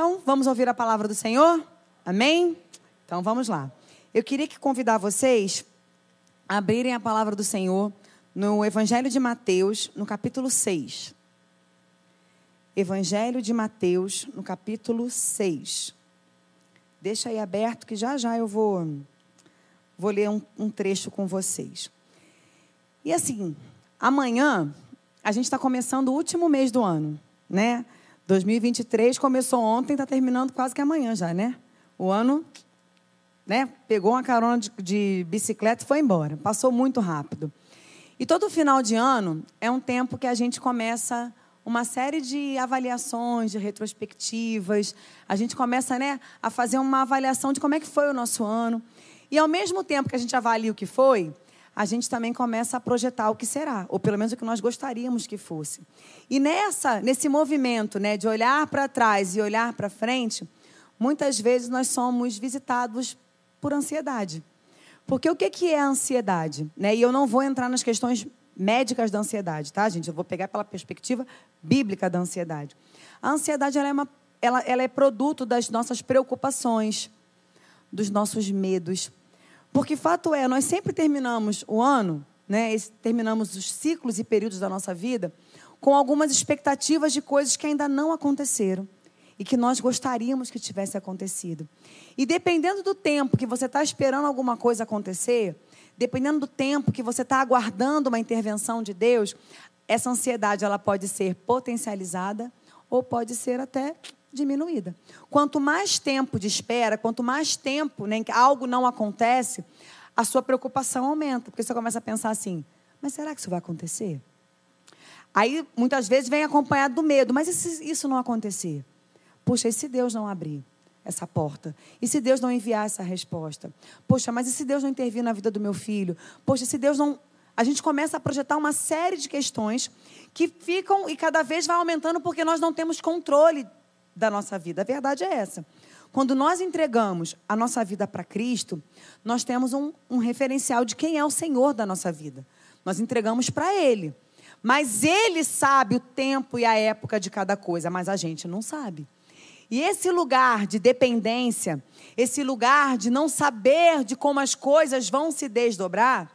Então, vamos ouvir a palavra do Senhor? Amém? Então, vamos lá. Eu queria que convidar vocês a abrirem a palavra do Senhor no Evangelho de Mateus, no capítulo 6. Evangelho de Mateus, no capítulo 6. Deixa aí aberto que já já eu vou, vou ler um, um trecho com vocês. E assim, amanhã a gente está começando o último mês do ano, né? 2023 começou ontem, está terminando quase que amanhã já, né? O ano, né? Pegou uma carona de, de bicicleta e foi embora. Passou muito rápido. E todo final de ano é um tempo que a gente começa uma série de avaliações, de retrospectivas. A gente começa né, a fazer uma avaliação de como é que foi o nosso ano. E ao mesmo tempo que a gente avalia o que foi, a gente também começa a projetar o que será, ou pelo menos o que nós gostaríamos que fosse. E nessa, nesse movimento, né, de olhar para trás e olhar para frente, muitas vezes nós somos visitados por ansiedade. Porque o que é a ansiedade? Né? E eu não vou entrar nas questões médicas da ansiedade, tá, gente? Eu vou pegar pela perspectiva bíblica da ansiedade. A ansiedade ela é, uma, ela, ela é produto das nossas preocupações, dos nossos medos, porque fato é, nós sempre terminamos o ano, né, terminamos os ciclos e períodos da nossa vida com algumas expectativas de coisas que ainda não aconteceram e que nós gostaríamos que tivesse acontecido. E dependendo do tempo que você está esperando alguma coisa acontecer, dependendo do tempo que você está aguardando uma intervenção de Deus, essa ansiedade ela pode ser potencializada ou pode ser até diminuída. Quanto mais tempo de espera, quanto mais tempo né, que algo não acontece, a sua preocupação aumenta, porque você começa a pensar assim: mas será que isso vai acontecer? Aí muitas vezes vem acompanhado do medo, mas e se isso não acontecer? Puxa, e se Deus não abrir essa porta? E se Deus não enviar essa resposta? Poxa, mas e se Deus não intervir na vida do meu filho? Poxa, se Deus não. A gente começa a projetar uma série de questões que ficam e cada vez vai aumentando porque nós não temos controle da nossa vida. A verdade é essa. Quando nós entregamos a nossa vida para Cristo, nós temos um, um, referencial de quem é o Senhor da nossa vida. Nós entregamos para Ele. Mas Ele sabe o tempo e a época de cada coisa, mas a gente não sabe. E esse lugar de dependência, esse lugar de não saber de como as coisas vão se desdobrar,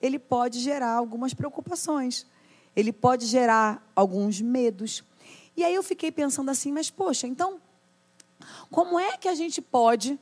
ele pode gerar algumas preocupações. Ele pode gerar alguns medos. E aí eu fiquei pensando assim, mas poxa, então, como é que a gente pode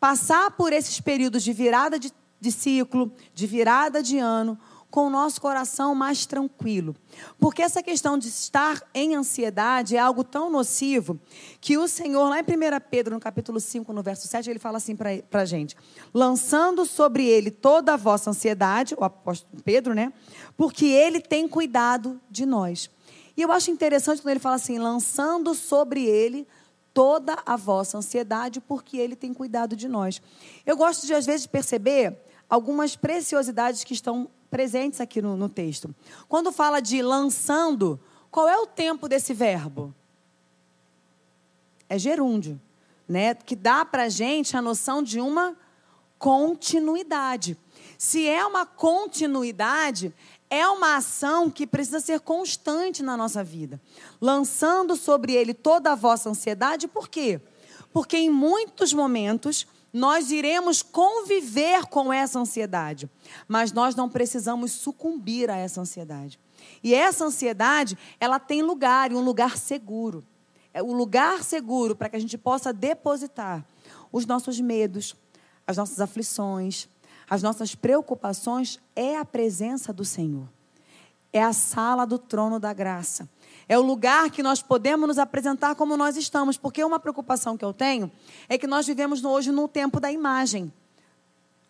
passar por esses períodos de virada de, de ciclo, de virada de ano, com o nosso coração mais tranquilo. Porque essa questão de estar em ansiedade é algo tão nocivo que o Senhor, lá em 1 Pedro, no capítulo 5, no verso 7, ele fala assim para a gente: lançando sobre ele toda a vossa ansiedade, o apóstolo Pedro, né? Porque ele tem cuidado de nós. E eu acho interessante quando ele fala assim: lançando sobre ele toda a vossa ansiedade, porque ele tem cuidado de nós. Eu gosto de, às vezes, perceber algumas preciosidades que estão presentes aqui no, no texto. Quando fala de lançando, qual é o tempo desse verbo? É gerúndio, né? Que dá para gente a noção de uma continuidade. Se é uma continuidade, é uma ação que precisa ser constante na nossa vida, lançando sobre ele toda a vossa ansiedade, por quê? Porque em muitos momentos nós iremos conviver com essa ansiedade, mas nós não precisamos sucumbir a essa ansiedade. E essa ansiedade, ela tem lugar, e um lugar seguro. É o lugar seguro para que a gente possa depositar os nossos medos, as nossas aflições, as nossas preocupações é a presença do Senhor. É a sala do trono da graça. É o lugar que nós podemos nos apresentar como nós estamos. Porque uma preocupação que eu tenho é que nós vivemos hoje no tempo da imagem.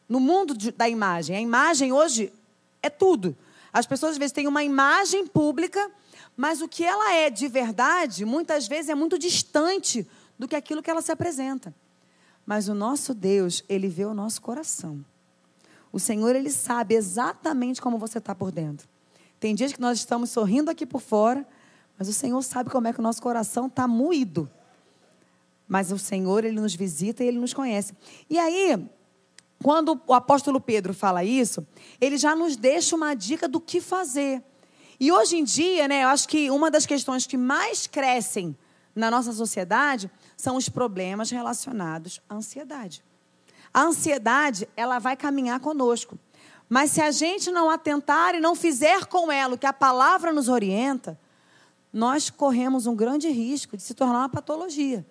No mundo da imagem. A imagem hoje é tudo. As pessoas às vezes têm uma imagem pública, mas o que ela é de verdade, muitas vezes é muito distante do que aquilo que ela se apresenta. Mas o nosso Deus, ele vê o nosso coração. O Senhor, Ele sabe exatamente como você está por dentro. Tem dias que nós estamos sorrindo aqui por fora, mas o Senhor sabe como é que o nosso coração está moído. Mas o Senhor, Ele nos visita e Ele nos conhece. E aí, quando o apóstolo Pedro fala isso, ele já nos deixa uma dica do que fazer. E hoje em dia, né, eu acho que uma das questões que mais crescem na nossa sociedade são os problemas relacionados à ansiedade. A ansiedade, ela vai caminhar conosco. Mas se a gente não atentar e não fizer com ela o que a palavra nos orienta, nós corremos um grande risco de se tornar uma patologia.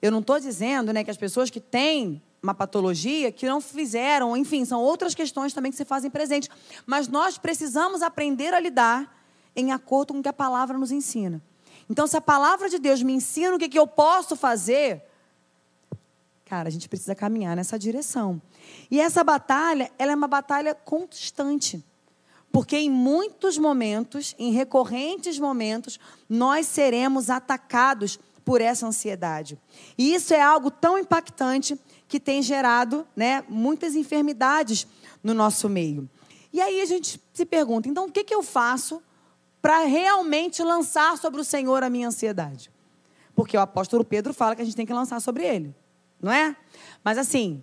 Eu não estou dizendo né, que as pessoas que têm uma patologia que não fizeram, enfim, são outras questões também que se fazem presentes. Mas nós precisamos aprender a lidar em acordo com o que a palavra nos ensina. Então, se a palavra de Deus me ensina o que, que eu posso fazer, cara, a gente precisa caminhar nessa direção. E essa batalha, ela é uma batalha constante. Porque em muitos momentos, em recorrentes momentos, nós seremos atacados por essa ansiedade. E isso é algo tão impactante que tem gerado né, muitas enfermidades no nosso meio. E aí a gente se pergunta: então o que, que eu faço para realmente lançar sobre o Senhor a minha ansiedade? Porque o apóstolo Pedro fala que a gente tem que lançar sobre ele, não é? Mas assim,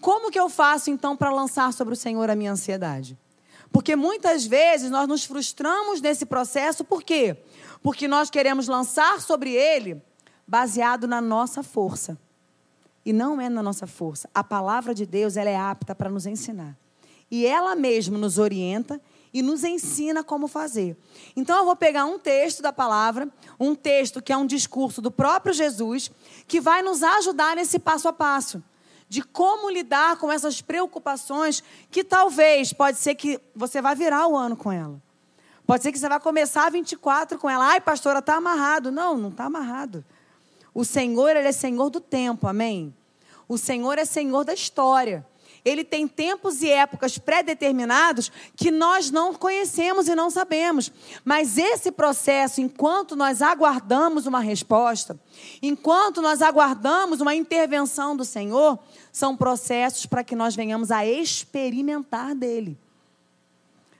como que eu faço então para lançar sobre o Senhor a minha ansiedade? Porque muitas vezes nós nos frustramos nesse processo, por quê? Porque nós queremos lançar sobre ele baseado na nossa força. E não é na nossa força. A palavra de Deus ela é apta para nos ensinar. E ela mesma nos orienta e nos ensina como fazer. Então eu vou pegar um texto da palavra, um texto que é um discurso do próprio Jesus, que vai nos ajudar nesse passo a passo de como lidar com essas preocupações que talvez pode ser que você vai virar o ano com ela. Pode ser que você vai começar 24 com ela. Ai, pastora, está amarrado. Não, não está amarrado. O Senhor, Ele é Senhor do tempo, amém? O Senhor é Senhor da história. Ele tem tempos e épocas pré-determinados que nós não conhecemos e não sabemos. Mas esse processo, enquanto nós aguardamos uma resposta, enquanto nós aguardamos uma intervenção do Senhor, são processos para que nós venhamos a experimentar dele.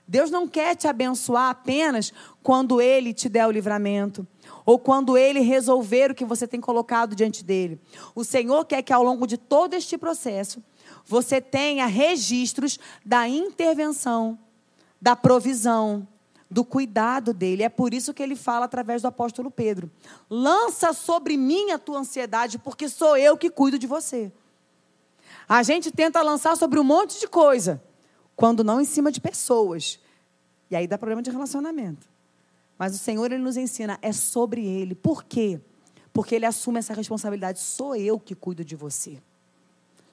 Deus não quer te abençoar apenas quando ele te der o livramento ou quando ele resolver o que você tem colocado diante dele. O Senhor quer que ao longo de todo este processo você tenha registros da intervenção, da provisão, do cuidado dele. É por isso que ele fala através do apóstolo Pedro: lança sobre mim a tua ansiedade, porque sou eu que cuido de você. A gente tenta lançar sobre um monte de coisa, quando não em cima de pessoas. E aí dá problema de relacionamento. Mas o Senhor, Ele nos ensina, é sobre Ele. Por quê? Porque Ele assume essa responsabilidade. Sou eu que cuido de você.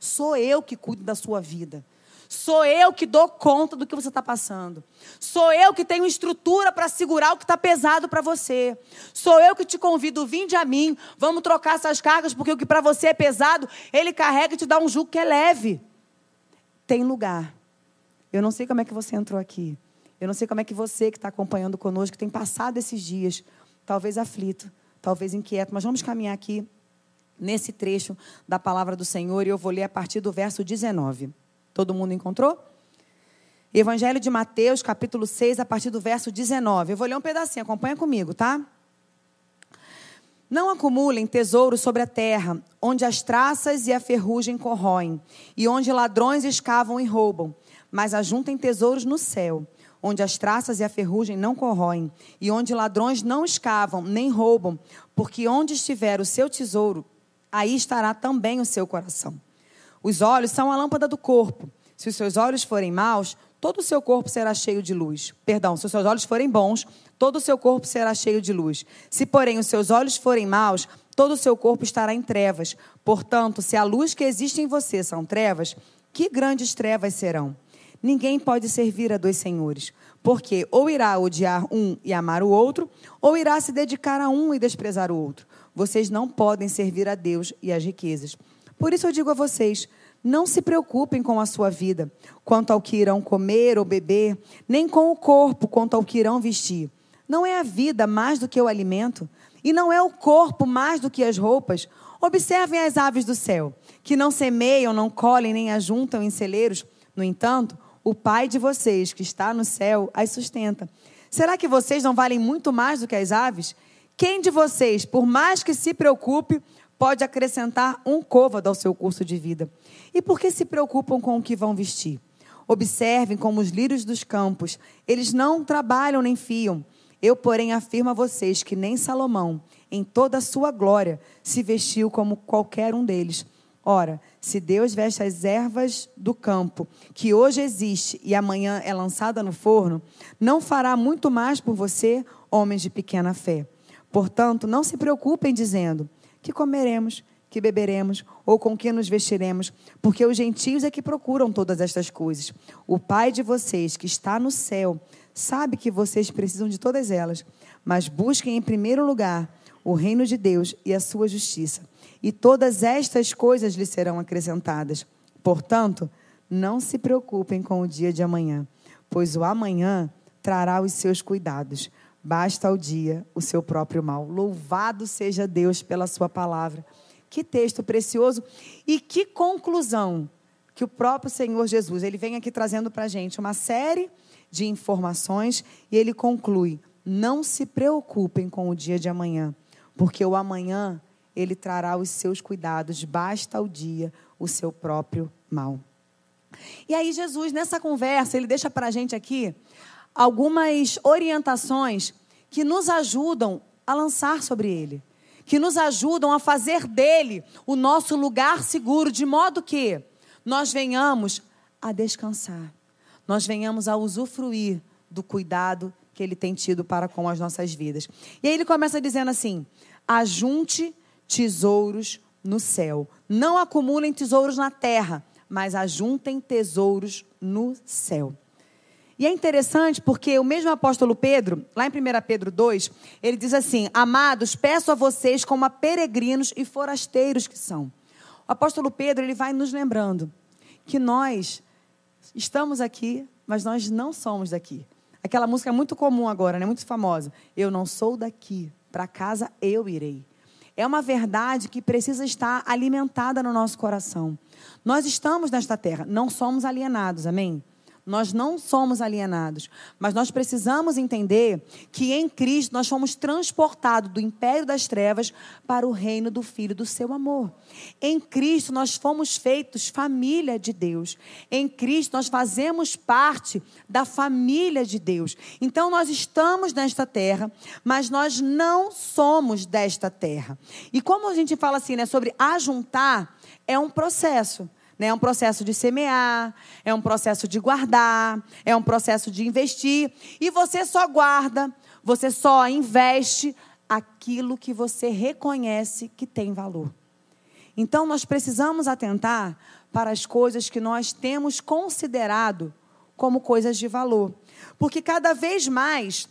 Sou eu que cuido da sua vida. Sou eu que dou conta do que você está passando. Sou eu que tenho estrutura para segurar o que está pesado para você. Sou eu que te convido, vinde a mim, vamos trocar essas cargas, porque o que para você é pesado, ele carrega e te dá um jugo que é leve. Tem lugar. Eu não sei como é que você entrou aqui. Eu não sei como é que você que está acompanhando conosco tem passado esses dias, talvez aflito, talvez inquieto, mas vamos caminhar aqui nesse trecho da palavra do Senhor e eu vou ler a partir do verso 19. Todo mundo encontrou? Evangelho de Mateus, capítulo 6, a partir do verso 19. Eu vou ler um pedacinho, acompanha comigo, tá? Não acumulem tesouros sobre a terra, onde as traças e a ferrugem corroem, e onde ladrões escavam e roubam, mas ajuntem tesouros no céu onde as traças e a ferrugem não corroem, e onde ladrões não escavam nem roubam, porque onde estiver o seu tesouro, aí estará também o seu coração. Os olhos são a lâmpada do corpo. Se os seus olhos forem maus, todo o seu corpo será cheio de luz. Perdão, se os seus olhos forem bons, todo o seu corpo será cheio de luz. Se, porém, os seus olhos forem maus, todo o seu corpo estará em trevas. Portanto, se a luz que existe em você são trevas, que grandes trevas serão? Ninguém pode servir a dois senhores, porque ou irá odiar um e amar o outro, ou irá se dedicar a um e desprezar o outro. Vocês não podem servir a Deus e às riquezas. Por isso eu digo a vocês: não se preocupem com a sua vida, quanto ao que irão comer ou beber, nem com o corpo, quanto ao que irão vestir. Não é a vida mais do que o alimento, e não é o corpo mais do que as roupas. Observem as aves do céu, que não semeiam, não colhem, nem ajuntam em celeiros. No entanto, o Pai de vocês, que está no céu, as sustenta. Será que vocês não valem muito mais do que as aves? Quem de vocês, por mais que se preocupe, pode acrescentar um côvado ao seu curso de vida? E por que se preocupam com o que vão vestir? Observem como os lírios dos campos, eles não trabalham nem fiam. Eu, porém, afirmo a vocês que nem Salomão, em toda a sua glória, se vestiu como qualquer um deles. Ora, se Deus veste as ervas do campo, que hoje existe e amanhã é lançada no forno, não fará muito mais por você, homens de pequena fé. Portanto, não se preocupem dizendo: que comeremos, que beberemos ou com que nos vestiremos, porque os gentios é que procuram todas estas coisas. O Pai de vocês, que está no céu, sabe que vocês precisam de todas elas, mas busquem em primeiro lugar o reino de Deus e a sua justiça, e todas estas coisas lhe serão acrescentadas. Portanto, não se preocupem com o dia de amanhã, pois o amanhã trará os seus cuidados. Basta ao dia o seu próprio mal. Louvado seja Deus pela sua palavra. Que texto precioso e que conclusão que o próprio Senhor Jesus, ele vem aqui trazendo para a gente uma série de informações e ele conclui: não se preocupem com o dia de amanhã, porque o amanhã ele trará os seus cuidados, basta ao dia o seu próprio mal. E aí, Jesus, nessa conversa, ele deixa para a gente aqui algumas orientações que nos ajudam a lançar sobre ele, que nos ajudam a fazer dele o nosso lugar seguro, de modo que nós venhamos a descansar, nós venhamos a usufruir do cuidado que ele tem tido para com as nossas vidas. E aí ele começa dizendo assim: ajunte tesouros no céu. Não acumulem tesouros na terra, mas ajuntem tesouros no céu. E é interessante porque o mesmo apóstolo Pedro, lá em 1 Pedro 2, ele diz assim: Amados, peço a vocês como a peregrinos e forasteiros que são. O apóstolo Pedro, ele vai nos lembrando que nós estamos aqui, mas nós não somos daqui. Aquela música é muito comum agora, né? muito famosa. Eu não sou daqui, para casa eu irei. É uma verdade que precisa estar alimentada no nosso coração. Nós estamos nesta terra, não somos alienados, amém? Nós não somos alienados, mas nós precisamos entender que em Cristo nós fomos transportados do império das trevas para o reino do Filho do seu amor. Em Cristo nós fomos feitos família de Deus. Em Cristo nós fazemos parte da família de Deus. Então nós estamos nesta terra, mas nós não somos desta terra. E como a gente fala assim, né, sobre ajuntar, é um processo. Né? É um processo de semear, é um processo de guardar, é um processo de investir. E você só guarda, você só investe aquilo que você reconhece que tem valor. Então, nós precisamos atentar para as coisas que nós temos considerado como coisas de valor. Porque cada vez mais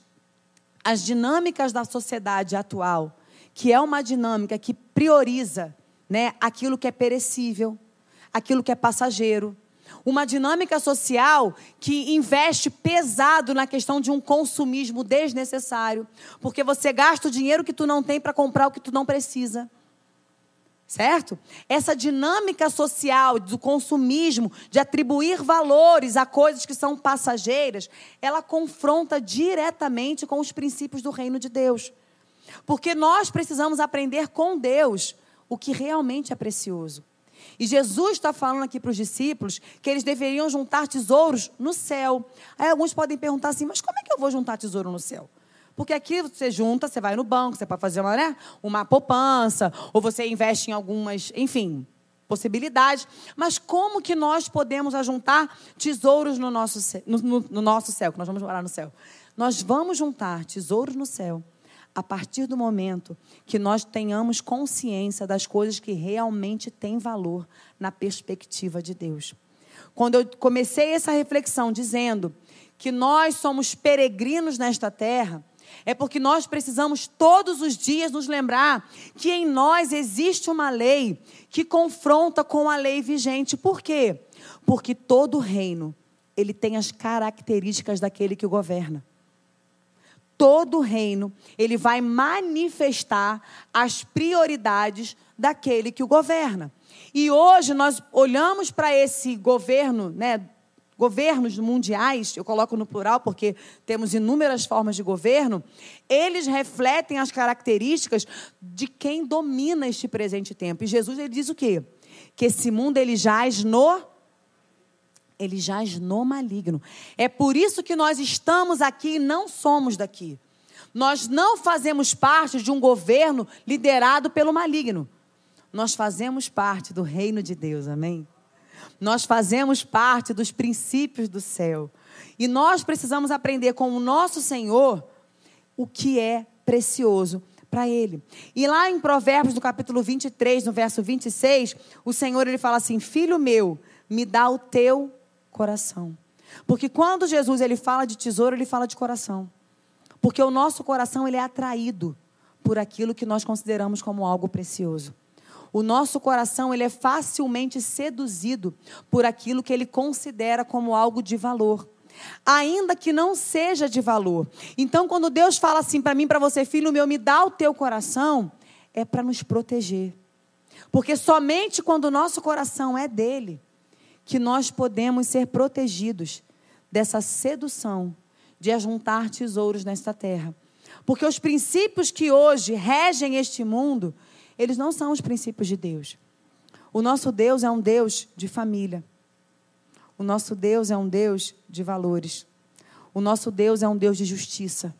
as dinâmicas da sociedade atual, que é uma dinâmica que prioriza né, aquilo que é perecível, aquilo que é passageiro. Uma dinâmica social que investe pesado na questão de um consumismo desnecessário, porque você gasta o dinheiro que tu não tem para comprar o que tu não precisa. Certo? Essa dinâmica social do consumismo, de atribuir valores a coisas que são passageiras, ela confronta diretamente com os princípios do reino de Deus. Porque nós precisamos aprender com Deus o que realmente é precioso. E Jesus está falando aqui para os discípulos que eles deveriam juntar tesouros no céu. Aí alguns podem perguntar assim: mas como é que eu vou juntar tesouro no céu? Porque aqui você junta, você vai no banco, você pode fazer uma, né, uma poupança, ou você investe em algumas, enfim, possibilidades. Mas como que nós podemos ajuntar tesouros no nosso, no, no, no nosso céu, que nós vamos morar no céu? Nós vamos juntar tesouros no céu a partir do momento que nós tenhamos consciência das coisas que realmente têm valor na perspectiva de Deus. Quando eu comecei essa reflexão dizendo que nós somos peregrinos nesta terra, é porque nós precisamos todos os dias nos lembrar que em nós existe uma lei que confronta com a lei vigente. Por quê? Porque todo reino, ele tem as características daquele que o governa todo reino, ele vai manifestar as prioridades daquele que o governa. E hoje nós olhamos para esse governo, né, governos mundiais, eu coloco no plural porque temos inúmeras formas de governo, eles refletem as características de quem domina este presente tempo. E Jesus ele diz o quê? Que esse mundo ele jaz no ele jaz no maligno. É por isso que nós estamos aqui e não somos daqui. Nós não fazemos parte de um governo liderado pelo maligno. Nós fazemos parte do reino de Deus, amém? Nós fazemos parte dos princípios do céu. E nós precisamos aprender com o nosso Senhor o que é precioso para ele. E lá em Provérbios, no capítulo 23, no verso 26, o Senhor ele fala assim: "Filho meu, me dá o teu coração". Porque quando Jesus ele fala de tesouro, ele fala de coração. Porque o nosso coração ele é atraído por aquilo que nós consideramos como algo precioso. O nosso coração ele é facilmente seduzido por aquilo que ele considera como algo de valor, ainda que não seja de valor. Então, quando Deus fala assim para mim, para você, filho meu, me dá o teu coração, é para nos proteger. Porque somente quando o nosso coração é dele, que nós podemos ser protegidos dessa sedução de ajuntar tesouros nesta terra. Porque os princípios que hoje regem este mundo eles não são os princípios de Deus. O nosso Deus é um Deus de família. O nosso Deus é um Deus de valores. O nosso Deus é um Deus de justiça.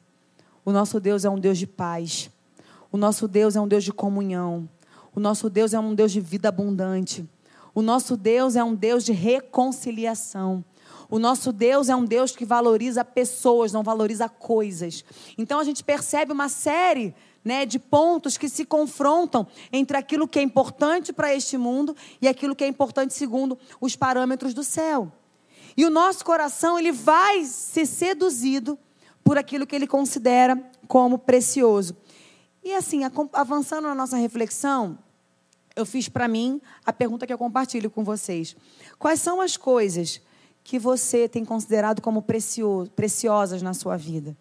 O nosso Deus é um Deus de paz. O nosso Deus é um Deus de comunhão. O nosso Deus é um Deus de vida abundante. O nosso Deus é um Deus de reconciliação. O nosso Deus é um Deus que valoriza pessoas, não valoriza coisas. Então a gente percebe uma série né, de pontos que se confrontam entre aquilo que é importante para este mundo e aquilo que é importante segundo os parâmetros do céu. E o nosso coração ele vai ser seduzido por aquilo que ele considera como precioso. E assim, avançando na nossa reflexão, eu fiz para mim a pergunta que eu compartilho com vocês. Quais são as coisas que você tem considerado como precioso, preciosas na sua vida?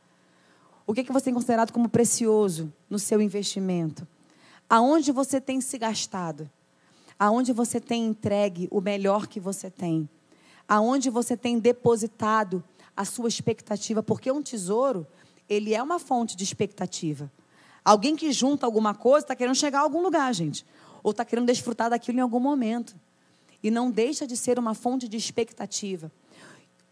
O que, é que você tem considerado como precioso no seu investimento? Aonde você tem se gastado? Aonde você tem entregue o melhor que você tem? Aonde você tem depositado a sua expectativa? Porque um tesouro, ele é uma fonte de expectativa. Alguém que junta alguma coisa está querendo chegar a algum lugar, gente. Ou está querendo desfrutar daquilo em algum momento. E não deixa de ser uma fonte de expectativa.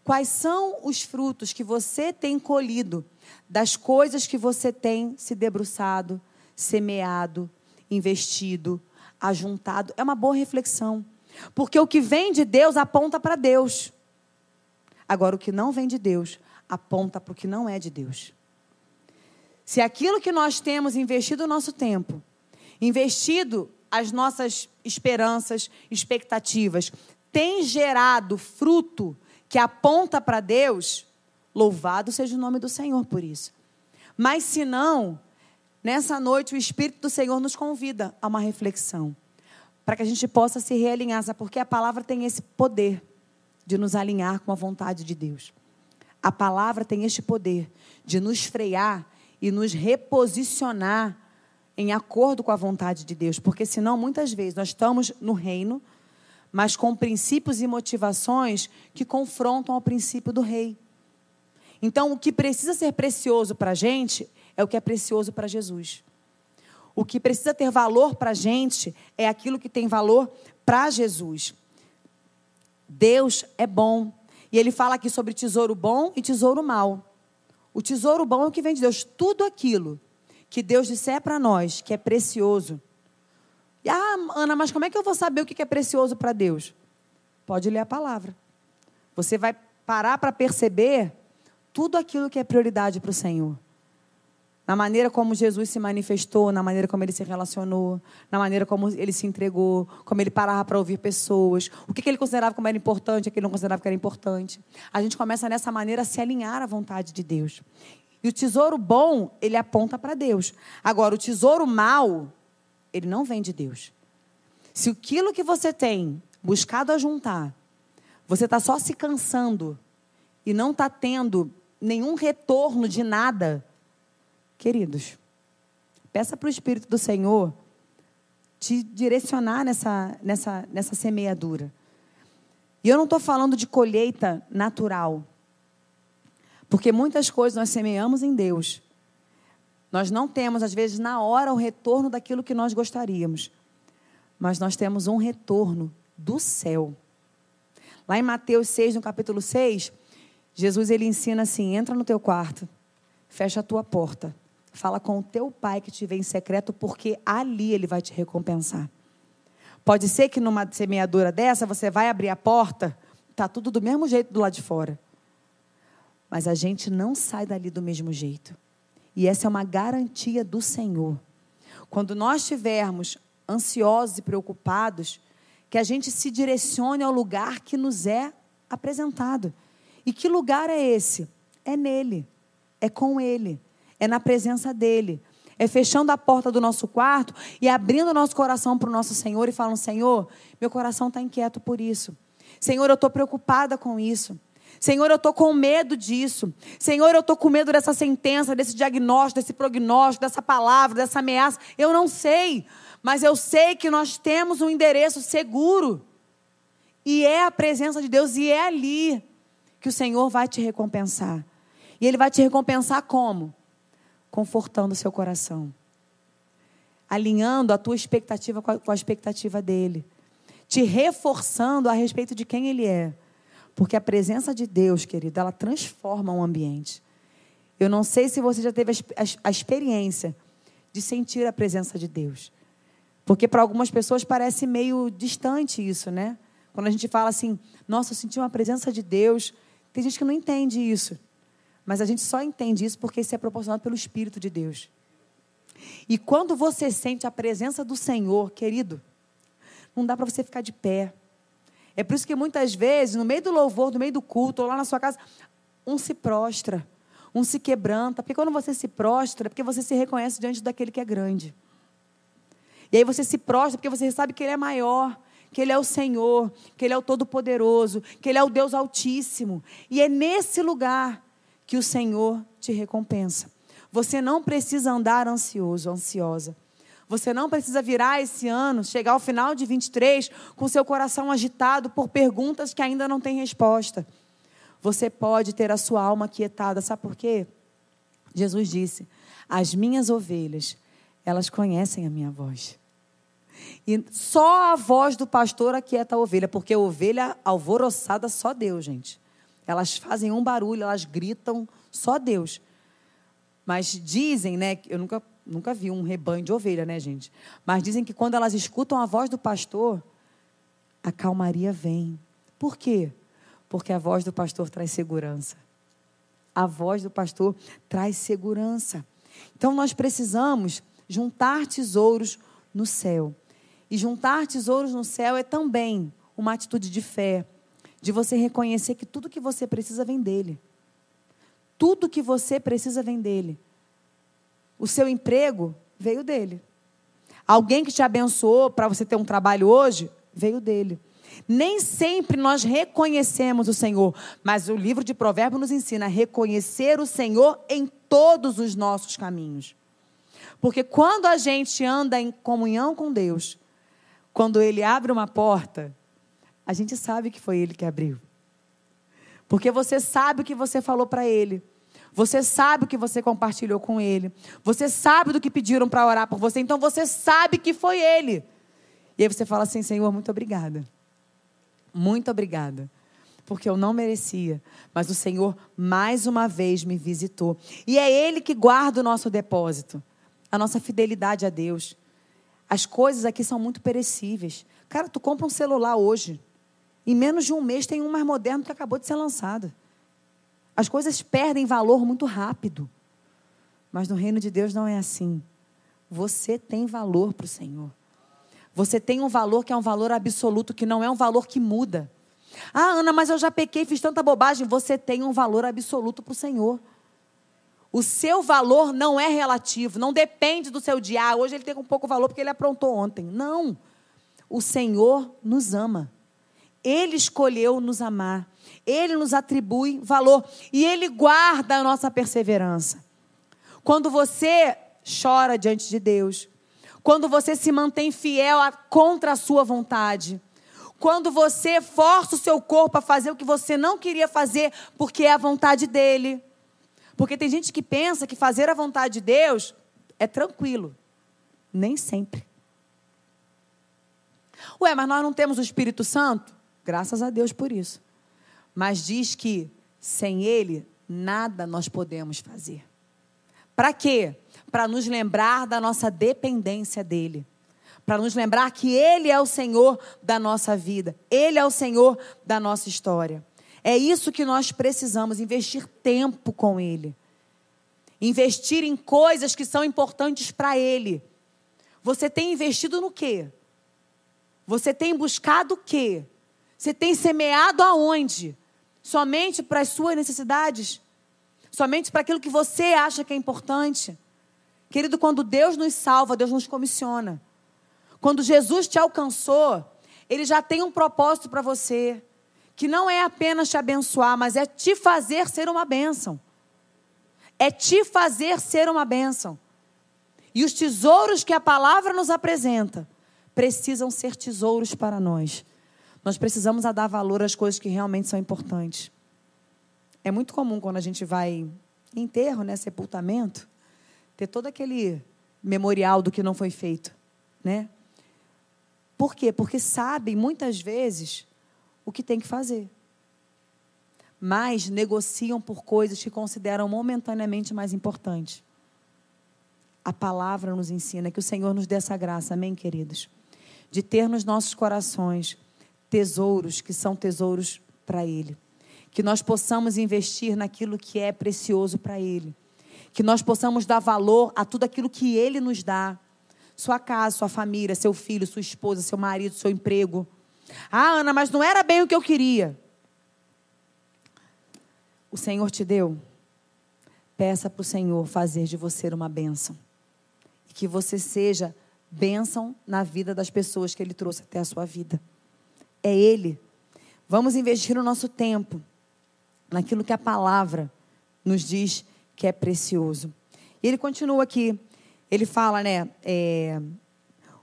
Quais são os frutos que você tem colhido das coisas que você tem se debruçado, semeado, investido, ajuntado? É uma boa reflexão. Porque o que vem de Deus aponta para Deus. Agora, o que não vem de Deus aponta para o que não é de Deus. Se aquilo que nós temos investido o nosso tempo, investido as nossas esperanças, expectativas, tem gerado fruto que aponta para Deus, louvado seja o nome do Senhor por isso. Mas se não, nessa noite o Espírito do Senhor nos convida a uma reflexão, para que a gente possa se realinhar, sabe? porque a palavra tem esse poder de nos alinhar com a vontade de Deus. A palavra tem este poder de nos frear e nos reposicionar em acordo com a vontade de Deus, porque senão muitas vezes nós estamos no reino, mas com princípios e motivações que confrontam ao princípio do rei. Então, o que precisa ser precioso para a gente é o que é precioso para Jesus. O que precisa ter valor para a gente é aquilo que tem valor para Jesus. Deus é bom. E ele fala aqui sobre tesouro bom e tesouro mau. O tesouro bom é o que vem de Deus. Tudo aquilo que Deus disser para nós que é precioso ah, Ana, mas como é que eu vou saber o que é precioso para Deus? Pode ler a palavra. Você vai parar para perceber tudo aquilo que é prioridade para o Senhor. Na maneira como Jesus se manifestou, na maneira como ele se relacionou, na maneira como ele se entregou, como ele parava para ouvir pessoas, o que ele considerava como era importante, o que ele não considerava que era importante. A gente começa nessa maneira a se alinhar à vontade de Deus. E o tesouro bom, ele aponta para Deus. Agora, o tesouro mau, ele não vem de Deus. Se aquilo que você tem buscado a juntar, você está só se cansando e não está tendo nenhum retorno de nada, queridos, peça para o Espírito do Senhor te direcionar nessa, nessa, nessa semeadura. E eu não estou falando de colheita natural. Porque muitas coisas nós semeamos em Deus, nós não temos, às vezes, na hora, o retorno daquilo que nós gostaríamos. Mas nós temos um retorno do céu. Lá em Mateus 6, no capítulo 6, Jesus ele ensina assim: entra no teu quarto, fecha a tua porta Fala com o teu pai que te vê em secreto, porque ali ele vai te recompensar. Pode ser que numa semeadura dessa você vai abrir a porta, tá tudo do mesmo jeito do lado de fora. Mas a gente não sai dali do mesmo jeito. E essa é uma garantia do Senhor. Quando nós estivermos ansiosos e preocupados, que a gente se direcione ao lugar que nos é apresentado. E que lugar é esse? É nele, é com ele, é na presença dele. É fechando a porta do nosso quarto e abrindo o nosso coração para o nosso Senhor e falando: Senhor, meu coração está inquieto por isso. Senhor, eu estou preocupada com isso. Senhor, eu estou com medo disso. Senhor, eu estou com medo dessa sentença, desse diagnóstico, desse prognóstico, dessa palavra, dessa ameaça. Eu não sei, mas eu sei que nós temos um endereço seguro. E é a presença de Deus, e é ali que o Senhor vai te recompensar. E Ele vai te recompensar como? Confortando o seu coração. Alinhando a tua expectativa com a expectativa dele. Te reforçando a respeito de quem Ele é porque a presença de Deus, querido, ela transforma um ambiente. Eu não sei se você já teve a, a, a experiência de sentir a presença de Deus. Porque para algumas pessoas parece meio distante isso, né? Quando a gente fala assim, nossa, eu senti uma presença de Deus. Tem gente que não entende isso. Mas a gente só entende isso porque isso é proporcionado pelo Espírito de Deus. E quando você sente a presença do Senhor, querido, não dá para você ficar de pé. É por isso que muitas vezes, no meio do louvor, no meio do culto, ou lá na sua casa, um se prostra, um se quebranta. Porque quando você se prostra, é porque você se reconhece diante daquele que é grande. E aí você se prostra porque você sabe que Ele é maior, que Ele é o Senhor, que Ele é o Todo-Poderoso, que Ele é o Deus Altíssimo. E é nesse lugar que o Senhor te recompensa. Você não precisa andar ansioso, ansiosa. Você não precisa virar esse ano, chegar ao final de 23 com seu coração agitado por perguntas que ainda não têm resposta. Você pode ter a sua alma quietada, sabe por quê? Jesus disse: As minhas ovelhas, elas conhecem a minha voz. E só a voz do pastor aquieta a ovelha, porque a ovelha alvoroçada, só Deus, gente. Elas fazem um barulho, elas gritam, só Deus. Mas dizem, né? Eu nunca Nunca vi um rebanho de ovelha, né, gente? Mas dizem que quando elas escutam a voz do pastor, a calmaria vem. Por quê? Porque a voz do pastor traz segurança. A voz do pastor traz segurança. Então nós precisamos juntar tesouros no céu. E juntar tesouros no céu é também uma atitude de fé, de você reconhecer que tudo que você precisa vem dele. Tudo que você precisa vem dele. O seu emprego veio dele. Alguém que te abençoou para você ter um trabalho hoje, veio dele. Nem sempre nós reconhecemos o Senhor, mas o livro de Provérbios nos ensina a reconhecer o Senhor em todos os nossos caminhos. Porque quando a gente anda em comunhão com Deus, quando Ele abre uma porta, a gente sabe que foi Ele que abriu. Porque você sabe o que você falou para Ele. Você sabe o que você compartilhou com ele. Você sabe do que pediram para orar por você. Então você sabe que foi ele. E aí você fala assim: Senhor, muito obrigada. Muito obrigada. Porque eu não merecia. Mas o Senhor mais uma vez me visitou. E é Ele que guarda o nosso depósito. A nossa fidelidade a Deus. As coisas aqui são muito perecíveis. Cara, tu compra um celular hoje. Em menos de um mês tem um mais moderno que acabou de ser lançado. As coisas perdem valor muito rápido. Mas no reino de Deus não é assim. Você tem valor para o Senhor. Você tem um valor que é um valor absoluto, que não é um valor que muda. Ah, Ana, mas eu já pequei, fiz tanta bobagem. Você tem um valor absoluto para o Senhor. O seu valor não é relativo, não depende do seu dia. Ah, hoje ele tem um pouco valor porque ele aprontou ontem. Não. O Senhor nos ama. Ele escolheu nos amar. Ele nos atribui valor e ele guarda a nossa perseverança. Quando você chora diante de Deus, quando você se mantém fiel a, contra a sua vontade, quando você força o seu corpo a fazer o que você não queria fazer porque é a vontade dele. Porque tem gente que pensa que fazer a vontade de Deus é tranquilo. Nem sempre. Ué, mas nós não temos o Espírito Santo? Graças a Deus por isso mas diz que sem Ele nada nós podemos fazer. Para quê? Para nos lembrar da nossa dependência dele. Para nos lembrar que ele é o Senhor da nossa vida. Ele é o Senhor da nossa história. É isso que nós precisamos, investir tempo com ele. Investir em coisas que são importantes para ele. Você tem investido no quê? Você tem buscado o quê? Você tem semeado aonde? Somente para as suas necessidades? Somente para aquilo que você acha que é importante? Querido, quando Deus nos salva, Deus nos comissiona. Quando Jesus te alcançou, Ele já tem um propósito para você, que não é apenas te abençoar, mas é te fazer ser uma bênção. É te fazer ser uma bênção. E os tesouros que a palavra nos apresenta precisam ser tesouros para nós. Nós precisamos dar valor às coisas que realmente são importantes. É muito comum quando a gente vai em enterro, né, sepultamento, ter todo aquele memorial do que não foi feito, né? Por quê? Porque sabem muitas vezes o que tem que fazer. Mas negociam por coisas que consideram momentaneamente mais importantes. A palavra nos ensina que o Senhor nos dê essa graça, amém, queridos? De ter nos nossos corações tesouros que são tesouros para Ele. Que nós possamos investir naquilo que é precioso para Ele. Que nós possamos dar valor a tudo aquilo que Ele nos dá. Sua casa, sua família, seu filho, sua esposa, seu marido, seu emprego. Ah, Ana, mas não era bem o que eu queria. O Senhor te deu. Peça para o Senhor fazer de você uma bênção. E que você seja bênção na vida das pessoas que Ele trouxe até a sua vida é Ele. Vamos investir o nosso tempo naquilo que a palavra nos diz que é precioso. E ele continua aqui, ele fala, né? É,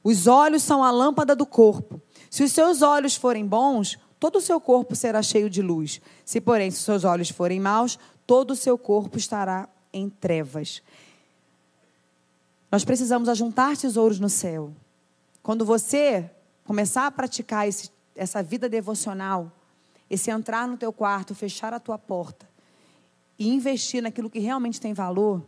os olhos são a lâmpada do corpo. Se os seus olhos forem bons, todo o seu corpo será cheio de luz. Se, porém, se os seus olhos forem maus, todo o seu corpo estará em trevas. Nós precisamos ajuntar tesouros no céu. Quando você começar a praticar esse essa vida devocional, esse entrar no teu quarto, fechar a tua porta e investir naquilo que realmente tem valor,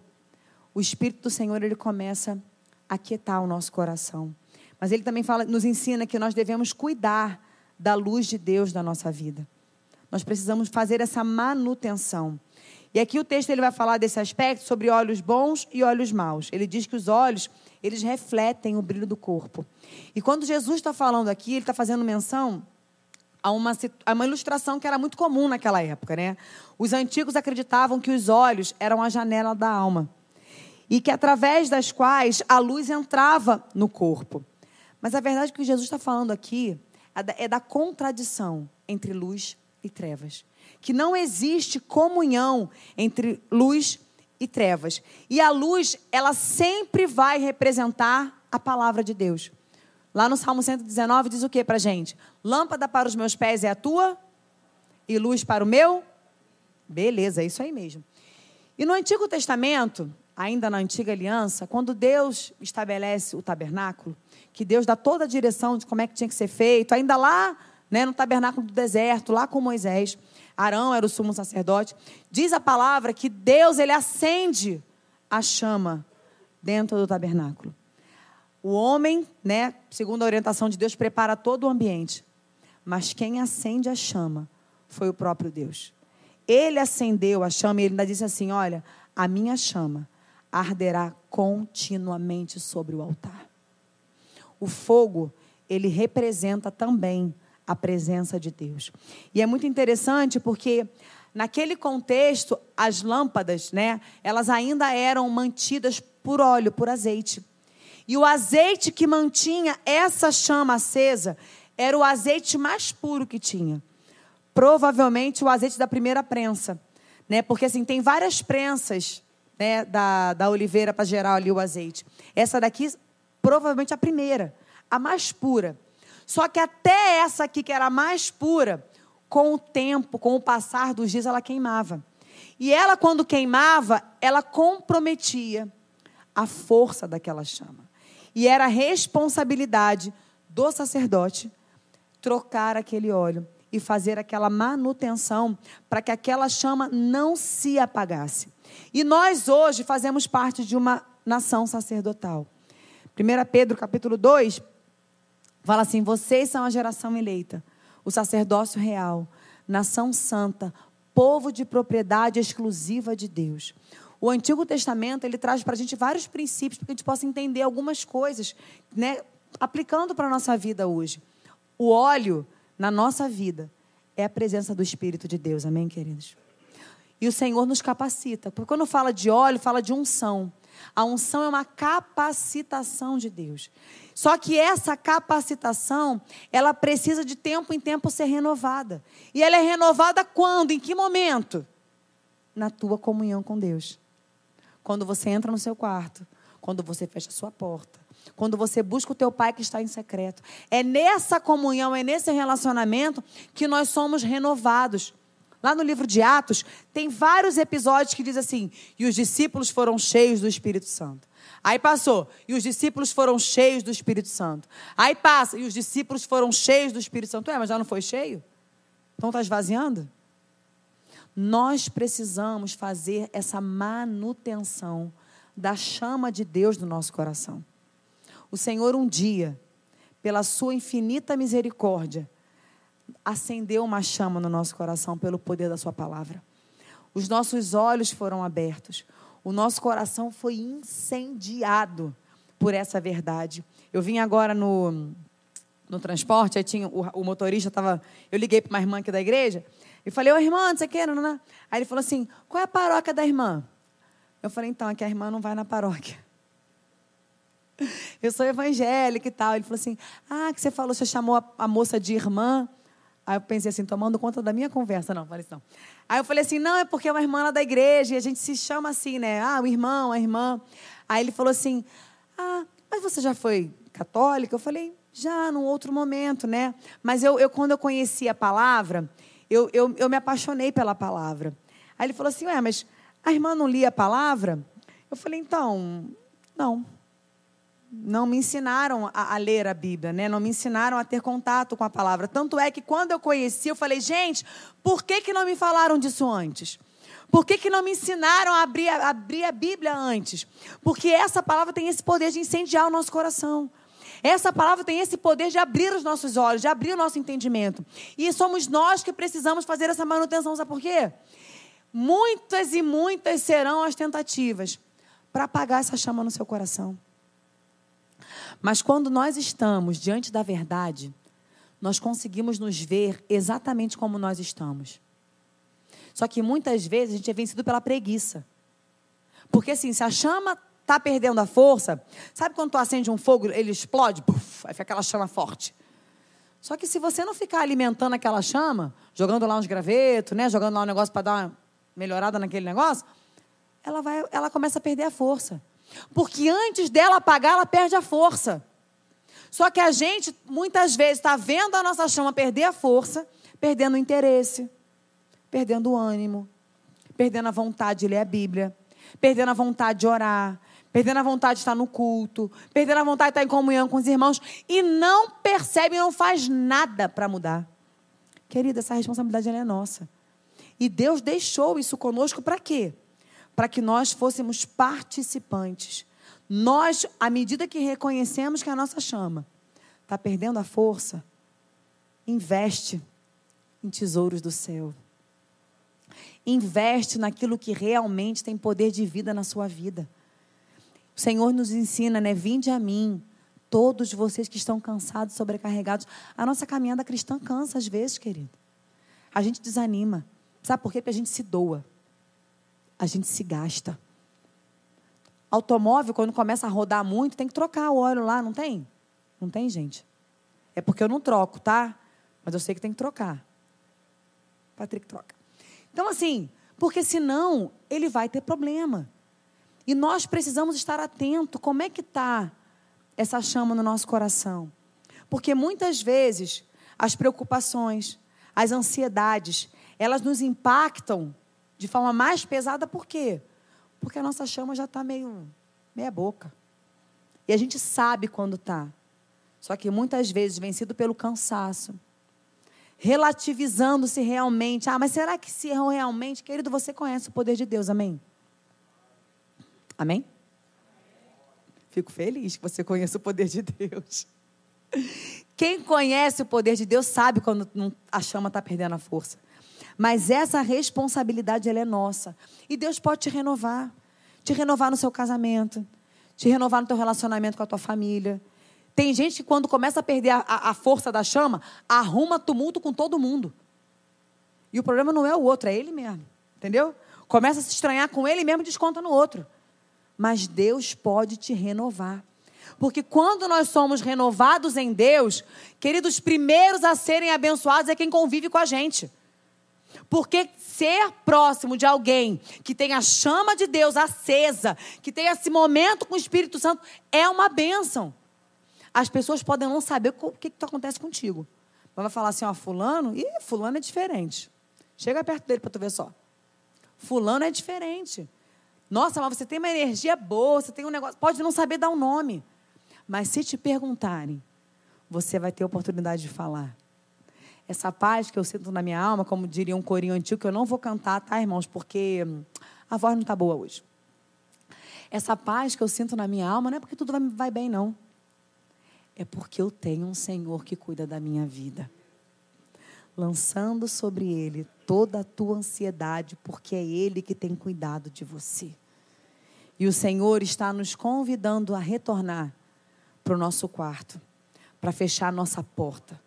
o Espírito do Senhor ele começa a quietar o nosso coração. Mas ele também fala, nos ensina que nós devemos cuidar da luz de Deus da nossa vida. Nós precisamos fazer essa manutenção. E aqui o texto ele vai falar desse aspecto sobre olhos bons e olhos maus. Ele diz que os olhos eles refletem o brilho do corpo. E quando Jesus está falando aqui, ele está fazendo menção a uma, a uma ilustração que era muito comum naquela época. Né? Os antigos acreditavam que os olhos eram a janela da alma e que através das quais a luz entrava no corpo. Mas a verdade é que Jesus está falando aqui é da, é da contradição entre luz e trevas. Que não existe comunhão entre luz e trevas. E a luz, ela sempre vai representar a palavra de Deus. Lá no Salmo 119 diz o que para gente? Lâmpada para os meus pés é a tua e luz para o meu. Beleza, é isso aí mesmo. E no Antigo Testamento, ainda na antiga aliança, quando Deus estabelece o tabernáculo, que Deus dá toda a direção de como é que tinha que ser feito, ainda lá, né, no tabernáculo do deserto, lá com Moisés, Arão era o sumo sacerdote. Diz a palavra que Deus ele acende a chama dentro do tabernáculo. O homem, né, segundo a orientação de Deus, prepara todo o ambiente. Mas quem acende a chama foi o próprio Deus. Ele acendeu a chama e ele ainda disse assim: Olha, a minha chama arderá continuamente sobre o altar. O fogo, ele representa também a presença de Deus. E é muito interessante porque naquele contexto as lâmpadas, né, elas ainda eram mantidas por óleo, por azeite. E o azeite que mantinha essa chama acesa era o azeite mais puro que tinha. Provavelmente o azeite da primeira prensa, né? Porque assim tem várias prensas, né, da, da oliveira para gerar ali o azeite. Essa daqui provavelmente a primeira, a mais pura. Só que até essa aqui, que era mais pura, com o tempo, com o passar dos dias, ela queimava. E ela, quando queimava, ela comprometia a força daquela chama. E era responsabilidade do sacerdote trocar aquele óleo e fazer aquela manutenção para que aquela chama não se apagasse. E nós hoje fazemos parte de uma nação sacerdotal. 1 Pedro capítulo 2 fala assim: "Vocês são a geração eleita, o sacerdócio real, nação santa, povo de propriedade exclusiva de Deus." O Antigo Testamento ele traz para a gente vários princípios para que a gente possa entender algumas coisas, né, aplicando para a nossa vida hoje. O óleo na nossa vida é a presença do Espírito de Deus, amém, queridos? E o Senhor nos capacita. Porque quando fala de óleo, fala de unção. A unção é uma capacitação de Deus. Só que essa capacitação, ela precisa de tempo em tempo ser renovada. E ela é renovada quando? Em que momento? Na tua comunhão com Deus. Quando você entra no seu quarto, quando você fecha a sua porta, quando você busca o teu pai que está em secreto. É nessa comunhão, é nesse relacionamento que nós somos renovados. Lá no livro de Atos, tem vários episódios que diz assim: e os discípulos foram cheios do Espírito Santo. Aí passou, e os discípulos foram cheios do Espírito Santo. Aí passa, e os discípulos foram cheios do Espírito Santo. É, mas já não foi cheio? Então está esvaziando? Nós precisamos fazer essa manutenção da chama de Deus no nosso coração. O Senhor, um dia, pela sua infinita misericórdia, acendeu uma chama no nosso coração pelo poder da Sua palavra. Os nossos olhos foram abertos, o nosso coração foi incendiado por essa verdade. Eu vim agora no, no transporte, aí tinha o, o motorista estava. Eu liguei para uma irmã aqui da igreja e falei, ô irmã, não sei o que, não, não. Aí ele falou assim: qual é a paróquia da irmã? Eu falei, então, é que a irmã não vai na paróquia. Eu sou evangélica e tal. Ele falou assim: ah, que você falou, você chamou a, a moça de irmã. Aí eu pensei assim, tomando conta da minha conversa. Não, falei assim, não. Aí eu falei assim, não, é porque é uma irmã lá da igreja e a gente se chama assim, né? Ah, o irmão, a irmã. Aí ele falou assim, ah, mas você já foi católica? Eu falei, já, num outro momento, né? Mas eu, eu quando eu conheci a palavra, eu, eu, eu me apaixonei pela palavra. Aí ele falou assim, ué, mas a irmã não lia a palavra? Eu falei, então, não não me ensinaram a, a, ler a Bíblia, né? não me ensinaram a ter contato com a palavra. Tanto é que quando eu conheci, eu falei, gente, por que, que não me falaram disso antes? Por que, que não me ensinaram a abrir, a abrir a Bíblia antes? Porque essa palavra tem esse poder de incendiar o nosso coração. Essa palavra tem esse poder de abrir os nossos olhos, de abrir o nosso entendimento. E somos nós que precisamos fazer essa manutenção. Sabe por quê? Muitas e muitas serão as tentativas para apagar essa chama no seu coração. Mas quando nós estamos diante da verdade, nós conseguimos nos ver exatamente como nós estamos. Só que muitas vezes a gente é vencido pela preguiça. Porque assim, se a chama está perdendo a força, sabe quando tu acende um fogo, ele explode, puff, aí fica aquela chama forte. Só que se você não ficar alimentando aquela chama, jogando lá uns gravetos, né, jogando lá um negócio para dar uma melhorada naquele negócio, ela vai, ela começa a perder a força. Porque antes dela apagar, ela perde a força. Só que a gente, muitas vezes, está vendo a nossa chama perder a força, perdendo o interesse, perdendo o ânimo, perdendo a vontade de ler a Bíblia, perdendo a vontade de orar, perdendo a vontade de estar no culto, perdendo a vontade de estar em comunhão com os irmãos e não percebe, não faz nada para mudar. Querida, essa responsabilidade é nossa. E Deus deixou isso conosco para quê? Para que nós fôssemos participantes. Nós, à medida que reconhecemos que a nossa chama está perdendo a força, investe em tesouros do céu. Investe naquilo que realmente tem poder de vida na sua vida. O Senhor nos ensina, né? Vinde a mim, todos vocês que estão cansados, sobrecarregados. A nossa caminhada cristã cansa às vezes, querido. A gente desanima. Sabe por quê? Porque a gente se doa a gente se gasta. Automóvel, quando começa a rodar muito, tem que trocar o óleo lá, não tem? Não tem, gente? É porque eu não troco, tá? Mas eu sei que tem que trocar. Patrick troca. Então, assim, porque senão ele vai ter problema. E nós precisamos estar atento. Como é que está essa chama no nosso coração? Porque muitas vezes as preocupações, as ansiedades, elas nos impactam de forma mais pesada, por quê? Porque a nossa chama já está meio meia boca. E a gente sabe quando está. Só que muitas vezes vencido pelo cansaço. Relativizando-se realmente. Ah, mas será que se errou realmente? Querido, você conhece o poder de Deus, amém? Amém? Fico feliz que você conheça o poder de Deus. Quem conhece o poder de Deus sabe quando a chama está perdendo a força. Mas essa responsabilidade ela é nossa. E Deus pode te renovar. Te renovar no seu casamento. Te renovar no teu relacionamento com a tua família. Tem gente que quando começa a perder a, a, força da chama, arruma tumulto com todo mundo. E o problema não é o outro, é ele mesmo. Entendeu? Começa a se estranhar com ele mesmo e desconta no outro. Mas Deus pode te renovar. Porque quando nós somos renovados em Deus, queridos, primeiros a serem abençoados é quem convive com a gente. Porque ser próximo de alguém que tem a chama de Deus acesa, que tem esse momento com o Espírito Santo, é uma bênção. As pessoas podem não saber o que, que acontece contigo. Mas vai falar assim, ó, fulano, e fulano é diferente. Chega perto dele para tu ver só. Fulano é diferente. Nossa, mas você tem uma energia boa, você tem um negócio. Pode não saber dar um nome. Mas se te perguntarem, você vai ter oportunidade de falar. Essa paz que eu sinto na minha alma, como diria um corinho antigo, que eu não vou cantar, tá, irmãos? Porque hum, a voz não está boa hoje. Essa paz que eu sinto na minha alma não é porque tudo vai bem, não. É porque eu tenho um Senhor que cuida da minha vida lançando sobre ele toda a tua ansiedade, porque é ele que tem cuidado de você. E o Senhor está nos convidando a retornar para o nosso quarto, para fechar a nossa porta,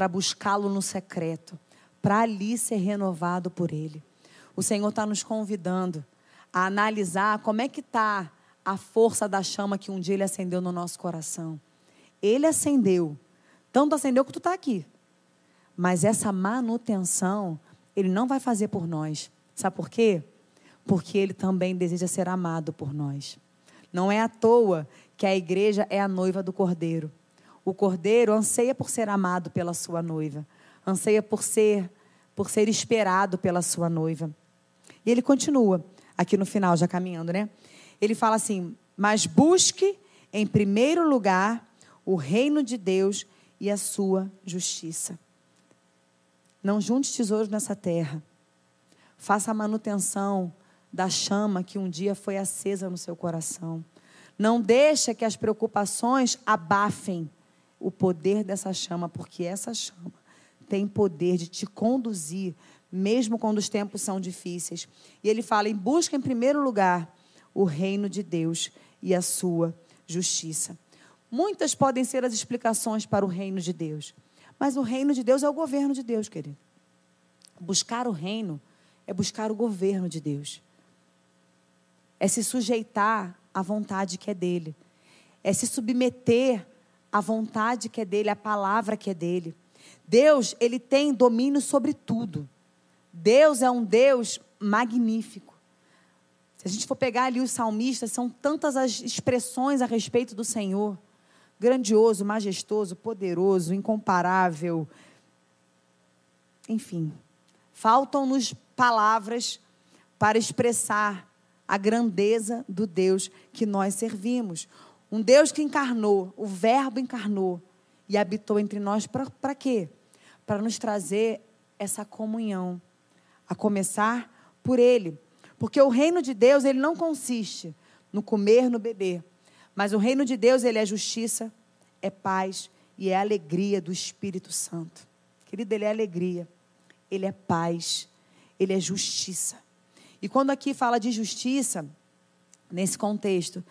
para buscá-lo no secreto, para ali ser renovado por ele. O Senhor está nos convidando a analisar como é que está a força da chama que um dia ele acendeu no nosso coração. Ele acendeu, tanto acendeu que tu está aqui. Mas essa manutenção, Ele não vai fazer por nós. Sabe por quê? Porque Ele também deseja ser amado por nós. Não é à toa que a igreja é a noiva do cordeiro. O cordeiro anseia por ser amado pela sua noiva, anseia por ser por ser esperado pela sua noiva. E ele continua aqui no final, já caminhando, né? Ele fala assim: "Mas busque em primeiro lugar o reino de Deus e a sua justiça." Não junte tesouros nessa terra. Faça a manutenção da chama que um dia foi acesa no seu coração. Não deixe que as preocupações abafem o poder dessa chama, porque essa chama tem poder de te conduzir, mesmo quando os tempos são difíceis. E ele fala: em busca em primeiro lugar o reino de Deus e a sua justiça. Muitas podem ser as explicações para o reino de Deus. Mas o reino de Deus é o governo de Deus, querido. Buscar o reino é buscar o governo de Deus. É se sujeitar à vontade que é dele. É se submeter à vontade que é dele, à palavra que é dele. Deus, ele tem domínio sobre tudo. Deus é um Deus magnífico. Se a gente for pegar ali os salmistas, são tantas as expressões a respeito do Senhor grandioso, majestoso, poderoso, incomparável. Enfim, faltam-nos palavras para expressar a grandeza do Deus que nós servimos. Um Deus que encarnou, o Verbo encarnou e habitou entre nós para quê? Para nos trazer essa comunhão, a começar por Ele. Porque o reino de Deus, ele não consiste no comer, no beber, mas o reino de Deus, ele é justiça, é paz e é alegria do Espírito Santo. Querido, ele é alegria, ele é paz, ele é justiça. E quando aqui fala de justiça, nesse contexto,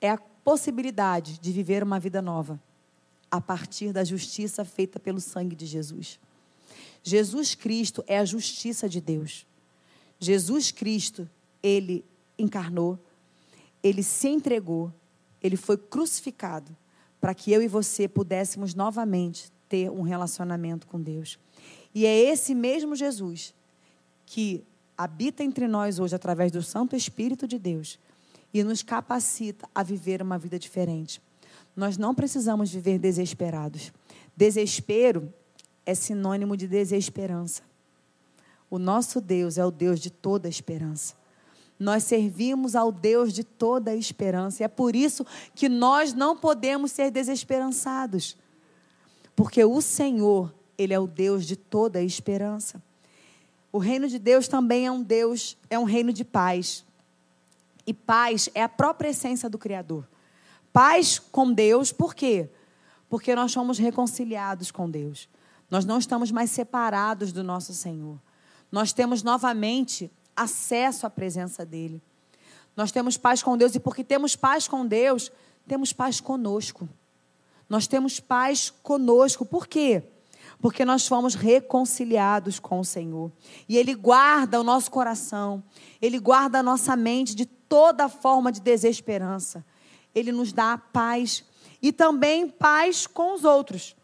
é a possibilidade de viver uma vida nova a partir da justiça feita pelo sangue de Jesus. Jesus Cristo é a justiça de Deus. Jesus Cristo, ele encarnou, ele se entregou, ele foi crucificado para que eu e você pudéssemos novamente ter um relacionamento com Deus. E é esse mesmo Jesus que habita entre nós hoje através do Santo Espírito de Deus e nos capacita a viver uma vida diferente. Nós não precisamos viver desesperados. Desespero é sinônimo de desesperança. O nosso Deus é o Deus de toda esperança. Nós servimos ao Deus de toda esperança. E é por isso que nós não podemos ser desesperançados. Porque o Senhor, Ele é o Deus de toda esperança. O reino de Deus também é um Deus, é um reino de paz. E paz é a própria essência do Criador. Paz com Deus, por quê? Porque nós somos reconciliados com Deus. Nós não estamos mais separados do nosso Senhor. Nós temos novamente acesso à presença dEle. Nós temos paz com Deus e porque temos paz com Deus, temos paz conosco. Nós temos paz conosco. Por quê? Porque nós fomos reconciliados com o Senhor. E Ele guarda o nosso coração, Ele guarda a nossa mente de toda forma de desesperança. Ele nos dá paz e também paz com os outros.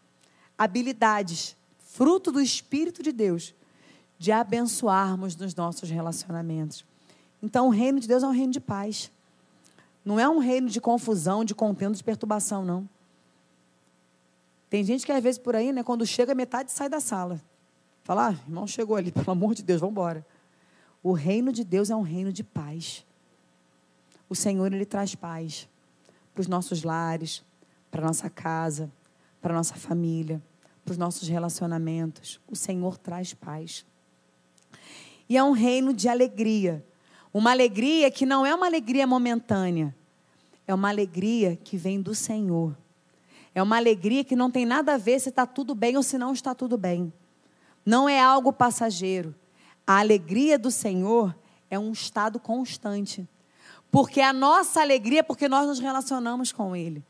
Habilidades, fruto do Espírito de Deus, de abençoarmos nos nossos relacionamentos. Então, o reino de Deus é um reino de paz. Não é um reino de confusão, de contento, de perturbação, não. Tem gente que às vezes por aí, né, quando chega, metade sai da sala. Fala, ah, irmão chegou ali, pelo amor de Deus, vamos embora. O reino de Deus é um reino de paz. O Senhor, Ele traz paz para os nossos lares, para nossa casa, para nossa família, para os nossos relacionamentos. O Senhor traz paz. E é um reino de alegria. Uma alegria que não é uma alegria momentânea, é uma alegria que vem do Senhor. É uma alegria que não tem nada a ver se está tudo bem ou se não está tudo bem. Não é algo passageiro. A alegria do Senhor é um estado constante. Porque a nossa alegria é porque nós nos relacionamos com Ele.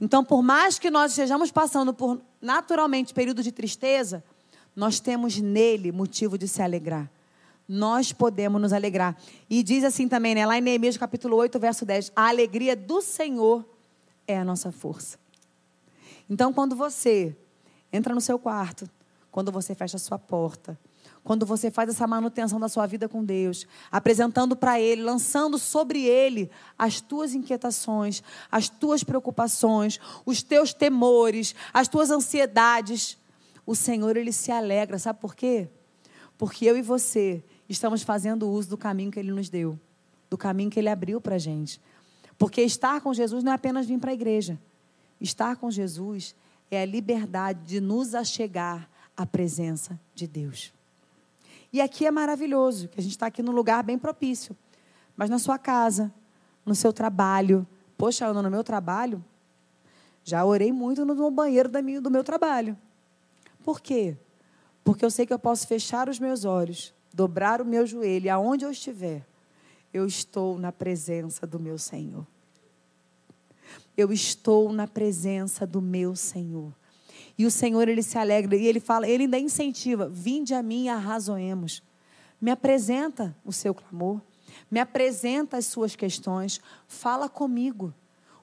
Então, por mais que nós estejamos passando por naturalmente período de tristeza, nós temos nele motivo de se alegrar nós podemos nos alegrar. E diz assim também, né, lá em Neemias capítulo 8, verso 10, a alegria do Senhor é a nossa força. Então, quando você entra no seu quarto, quando você fecha a sua porta, quando você faz essa manutenção da sua vida com Deus, apresentando para Ele, lançando sobre Ele as tuas inquietações, as tuas preocupações, os teus temores, as tuas ansiedades, o Senhor, Ele se alegra. Sabe por quê? Porque eu e você estamos fazendo uso do caminho que Ele nos deu, do caminho que Ele abriu para a gente. Porque estar com Jesus não é apenas vir para a igreja. Estar com Jesus é a liberdade de nos achegar à presença de Deus. E aqui é maravilhoso, que a gente está aqui num lugar bem propício. Mas na sua casa, no seu trabalho. Poxa, Ana, no meu trabalho, já orei muito no banheiro do meu trabalho. Por quê? Porque eu sei que eu posso fechar os meus olhos dobrar o meu joelho, aonde eu estiver, eu estou na presença do meu Senhor. Eu estou na presença do meu Senhor. E o Senhor, ele se alegra e ele fala, ele ainda incentiva: vinde a mim e arrazoemos. Me apresenta o seu clamor, me apresenta as suas questões, fala comigo.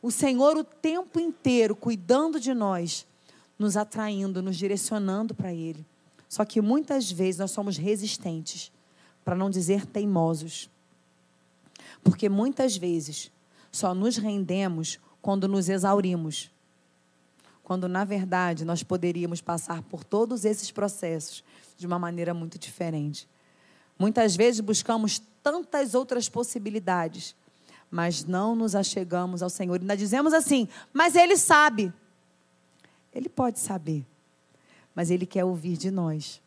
O Senhor, o tempo inteiro, cuidando de nós, nos atraindo, nos direcionando para Ele. Só que muitas vezes nós somos resistentes, para não dizer teimosos. Porque muitas vezes só nos rendemos quando nos exaurimos. Quando, na verdade, nós poderíamos passar por todos esses processos de uma maneira muito diferente. Muitas vezes buscamos tantas outras possibilidades, mas não nos achegamos ao Senhor. Ainda dizemos assim, mas Ele sabe. Ele pode saber mas Ele quer ouvir de nós.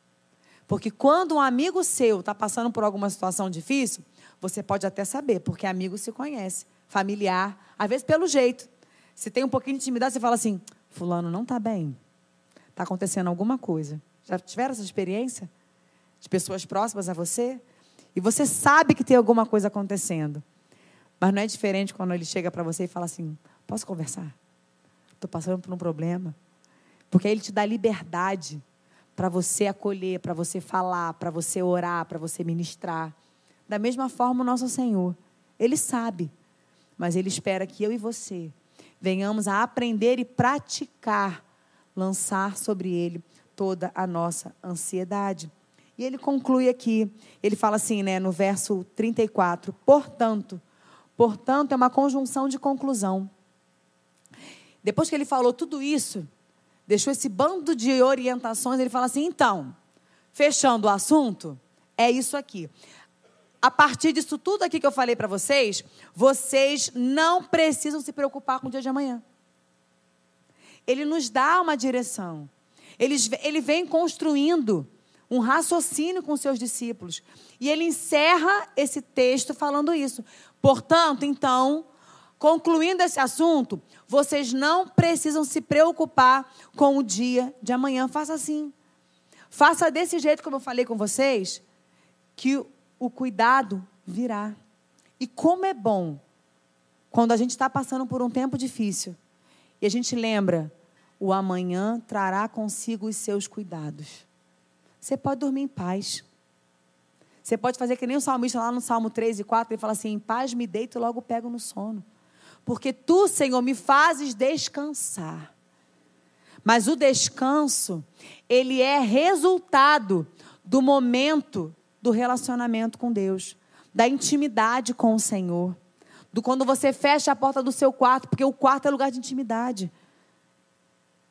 Porque quando um amigo seu está passando por alguma situação difícil, você pode até saber, porque amigo se conhece, familiar, às vezes pelo jeito. Se tem um pouquinho de intimidade, você fala assim: Fulano não está bem, está acontecendo alguma coisa. Já tiveram essa experiência? De pessoas próximas a você? E você sabe que tem alguma coisa acontecendo. Mas não é diferente quando ele chega para você e fala assim: Posso conversar? Estou passando por um problema. Porque aí ele te dá liberdade para você acolher, para você falar, para você orar, para você ministrar. Da mesma forma, o nosso Senhor, ele sabe, mas ele espera que eu e você venhamos a aprender e praticar, lançar sobre ele toda a nossa ansiedade. E ele conclui aqui, ele fala assim, né, no verso 34, portanto, portanto é uma conjunção de conclusão. Depois que ele falou tudo isso, deixou esse bando de orientações, ele fala assim: então, fechando o assunto, é isso aqui. A partir disso tudo aqui que eu falei para vocês, vocês não precisam se preocupar com o dia de amanhã. Ele nos dá uma direção. Ele, ele vem construindo um raciocínio com seus discípulos. E ele encerra esse texto falando isso. Portanto, então, concluindo esse assunto, vocês não precisam se preocupar com o dia de amanhã. Faça assim. Faça desse jeito como eu falei com vocês, que o cuidado virá. E como é bom quando a gente está passando por um tempo difícil e a gente lembra, o amanhã trará consigo os seus cuidados. Você pode dormir em paz. Você pode fazer que nem o salmista lá no Salmo 3 e 4, ele fala assim: em paz me deito e logo pego no sono. Porque tu, Senhor, me fazes descansar. Mas o descanso, ele é resultado do momento do relacionamento com Deus, da intimidade com o Senhor, do quando você fecha a porta do seu quarto, porque o quarto é lugar de intimidade.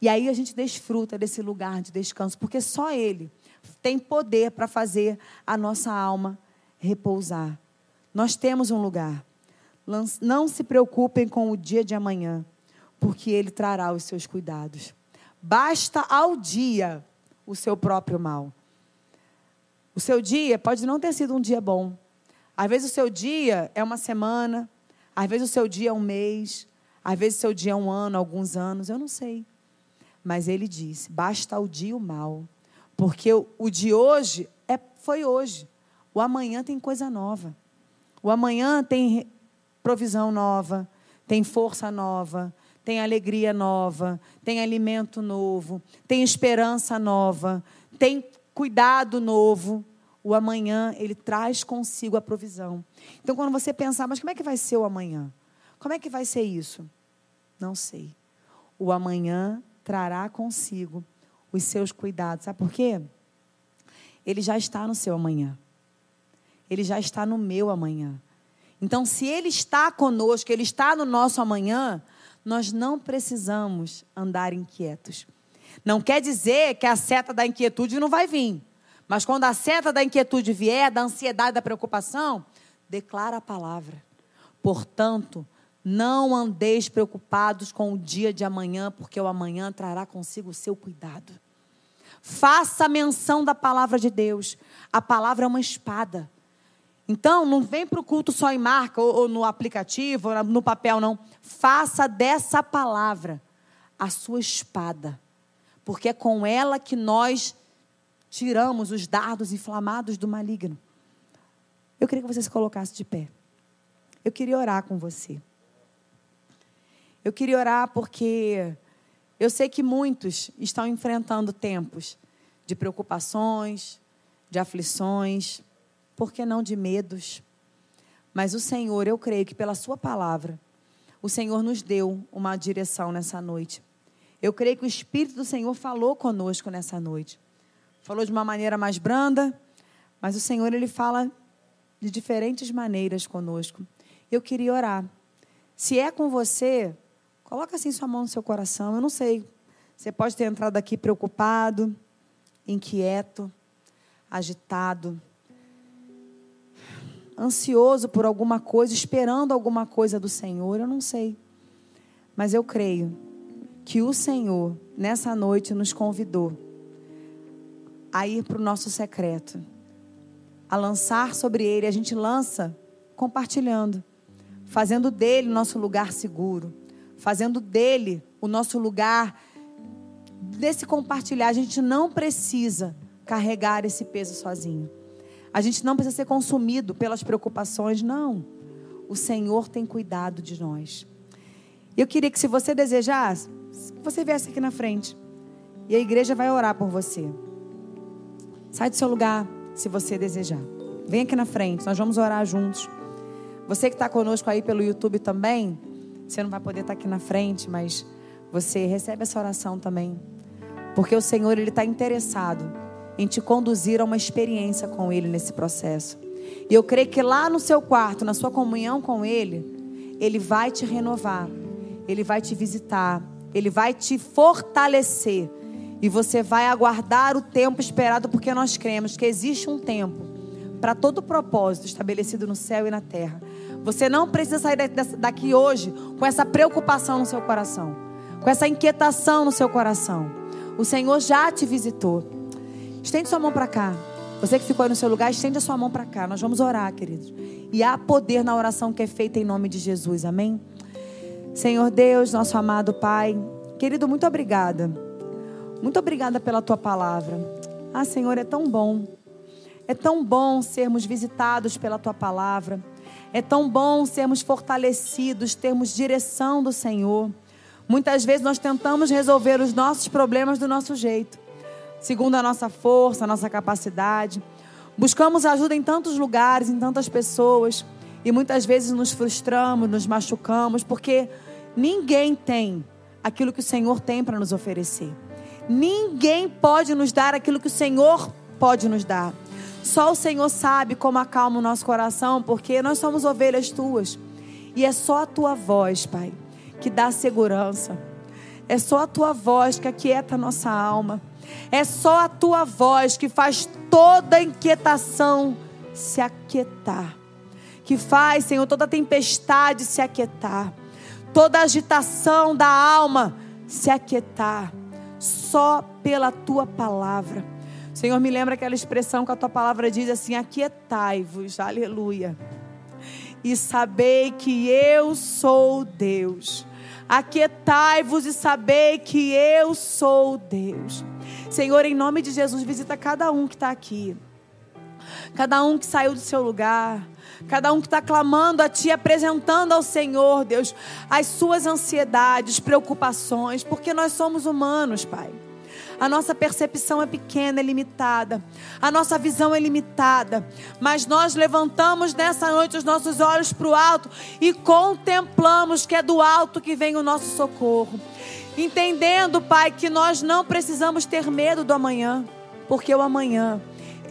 E aí a gente desfruta desse lugar de descanso, porque só Ele tem poder para fazer a nossa alma repousar. Nós temos um lugar. Não se preocupem com o dia de amanhã, porque ele trará os seus cuidados. Basta ao dia o seu próprio mal. O seu dia pode não ter sido um dia bom. Às vezes o seu dia é uma semana, às vezes o seu dia é um mês, às vezes o seu dia é um ano, alguns anos, eu não sei. Mas ele disse: basta ao dia o mal. Porque o, o de hoje é, foi hoje. O amanhã tem coisa nova. O amanhã tem provisão nova, tem força nova, tem alegria nova, tem alimento novo, tem esperança nova, tem cuidado novo. O amanhã, ele traz consigo a provisão. Então, quando você pensar, mas como é que vai ser o amanhã? Como é que vai ser isso? Não sei. O amanhã trará consigo os seus cuidados. Sabe por quê? Ele já está no seu amanhã. Ele já está no meu amanhã. Então, se Ele está conosco, Ele está no nosso amanhã, nós não precisamos andar inquietos. Não quer dizer que a seta da inquietude não vai vir. Mas quando a seta da inquietude vier, da ansiedade, da preocupação, declara a palavra. Portanto, não andeis preocupados com o dia de amanhã, porque o amanhã trará consigo o seu cuidado. Faça menção da palavra de Deus. A palavra é uma espada. Então, não vem para o culto só em marca, ou, ou no aplicativo, ou no papel, não. Faça dessa palavra a sua espada. Porque é com ela que nós tiramos os dardos inflamados do maligno. Eu queria que você se colocasse de pé. Eu queria orar com você. Eu queria orar porque eu sei que muitos estão enfrentando tempos de preocupações, de aflições, por que não de medos? Mas o Senhor, eu creio que pela Sua palavra, o Senhor nos deu uma direção nessa noite. Eu creio que o Espírito do Senhor falou conosco nessa noite. Falou de uma maneira mais branda, mas o Senhor, Ele fala de diferentes maneiras conosco. Eu queria orar. Se é com você, Coloca assim sua mão no seu coração. Eu não sei. Você pode ter entrado aqui preocupado, inquieto, agitado, ansioso por alguma coisa, esperando alguma coisa do Senhor. Eu não sei. Mas eu creio que o Senhor, nessa noite, nos convidou a ir para o nosso secreto, a lançar sobre ele. A gente lança compartilhando, fazendo dele nosso lugar seguro fazendo dele o nosso lugar desse compartilhar. A gente não precisa carregar esse peso sozinho. A gente não precisa ser consumido pelas preocupações, não. O Senhor tem cuidado de nós. Eu queria que, se você desejasse, você viesse aqui na frente. E a igreja vai orar por você. Sai do seu lugar, se você desejar. Vem aqui na frente, nós vamos orar juntos. Você que está conosco aí pelo YouTube também, você não vai poder estar aqui na frente, mas você recebe essa oração também. Porque o Senhor, Ele está interessado em te conduzir a uma experiência com Ele nesse processo. E eu creio que lá no seu quarto, na sua comunhão com Ele, Ele vai te renovar, Ele vai te visitar, Ele vai te fortalecer. E você vai aguardar o tempo esperado, porque nós cremos que existe um tempo para todo propósito estabelecido no céu e na terra. Você não precisa sair daqui hoje com essa preocupação no seu coração, com essa inquietação no seu coração. O Senhor já te visitou. Estende sua mão para cá. Você que ficou aí no seu lugar, estende a sua mão para cá. Nós vamos orar, queridos. E há poder na oração que é feita em nome de Jesus. Amém? Senhor Deus, nosso amado Pai, querido, muito obrigada. Muito obrigada pela tua palavra. Ah, Senhor, é tão bom. É tão bom sermos visitados pela tua palavra. É tão bom sermos fortalecidos, termos direção do Senhor. Muitas vezes nós tentamos resolver os nossos problemas do nosso jeito, segundo a nossa força, a nossa capacidade. Buscamos ajuda em tantos lugares, em tantas pessoas, e muitas vezes nos frustramos, nos machucamos, porque ninguém tem aquilo que o Senhor tem para nos oferecer. Ninguém pode nos dar aquilo que o Senhor pode nos dar. Só o Senhor sabe como acalma o nosso coração, porque nós somos ovelhas tuas. E é só a tua voz, Pai, que dá segurança. É só a tua voz que aquieta a nossa alma. É só a tua voz que faz toda inquietação se aquietar. Que faz, Senhor, toda tempestade se aquietar. Toda agitação da alma se aquietar. Só pela tua palavra. Senhor, me lembra aquela expressão que a tua palavra diz assim: aquietai-vos, aleluia. E sabei que eu sou Deus. Aquietai-vos e sabei que eu sou Deus. Senhor, em nome de Jesus, visita cada um que está aqui. Cada um que saiu do seu lugar. Cada um que está clamando a Ti, apresentando ao Senhor, Deus, as suas ansiedades, preocupações, porque nós somos humanos, Pai. A nossa percepção é pequena, é limitada. A nossa visão é limitada. Mas nós levantamos nessa noite os nossos olhos para o alto e contemplamos que é do alto que vem o nosso socorro. Entendendo, Pai, que nós não precisamos ter medo do amanhã, porque o amanhã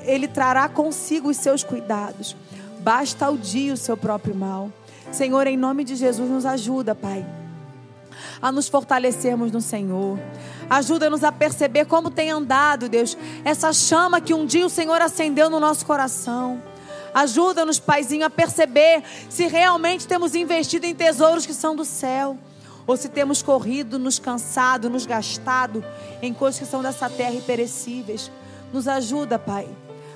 ele trará consigo os seus cuidados. Basta o dia o seu próprio mal. Senhor, em nome de Jesus, nos ajuda, Pai, a nos fortalecermos no Senhor. Ajuda-nos a perceber como tem andado, Deus, essa chama que um dia o Senhor acendeu no nosso coração. Ajuda-nos, Paizinho, a perceber se realmente temos investido em tesouros que são do céu. Ou se temos corrido, nos cansado, nos gastado em coisas que são dessa terra e perecíveis. Nos ajuda, Pai,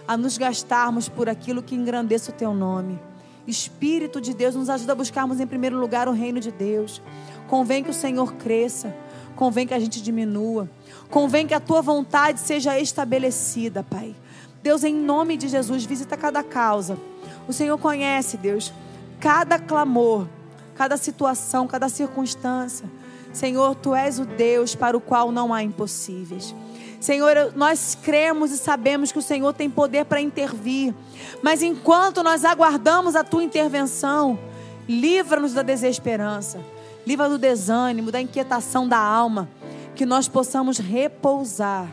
a nos gastarmos por aquilo que engrandeça o Teu nome. Espírito de Deus, nos ajuda a buscarmos em primeiro lugar o reino de Deus. Convém que o Senhor cresça. Convém que a gente diminua. Convém que a tua vontade seja estabelecida, Pai. Deus, em nome de Jesus, visita cada causa. O Senhor conhece, Deus, cada clamor, cada situação, cada circunstância. Senhor, tu és o Deus para o qual não há impossíveis. Senhor, nós cremos e sabemos que o Senhor tem poder para intervir. Mas enquanto nós aguardamos a tua intervenção, livra-nos da desesperança livra do desânimo, da inquietação da alma, que nós possamos repousar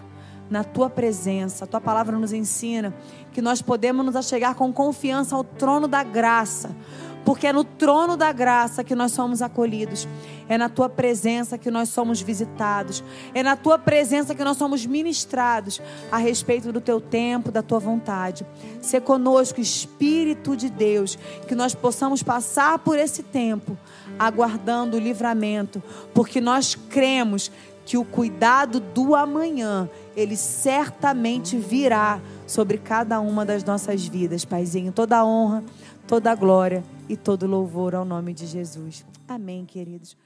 na tua presença. A tua palavra nos ensina que nós podemos nos achegar com confiança ao trono da graça, porque é no trono da graça que nós somos acolhidos. É na tua presença que nós somos visitados. É na tua presença que nós somos ministrados a respeito do teu tempo, da tua vontade. Se conosco, Espírito de Deus, que nós possamos passar por esse tempo aguardando o livramento, porque nós cremos que o cuidado do amanhã, ele certamente virá sobre cada uma das nossas vidas, Paizinho. Toda a honra, toda a glória e todo louvor ao nome de Jesus. Amém, queridos.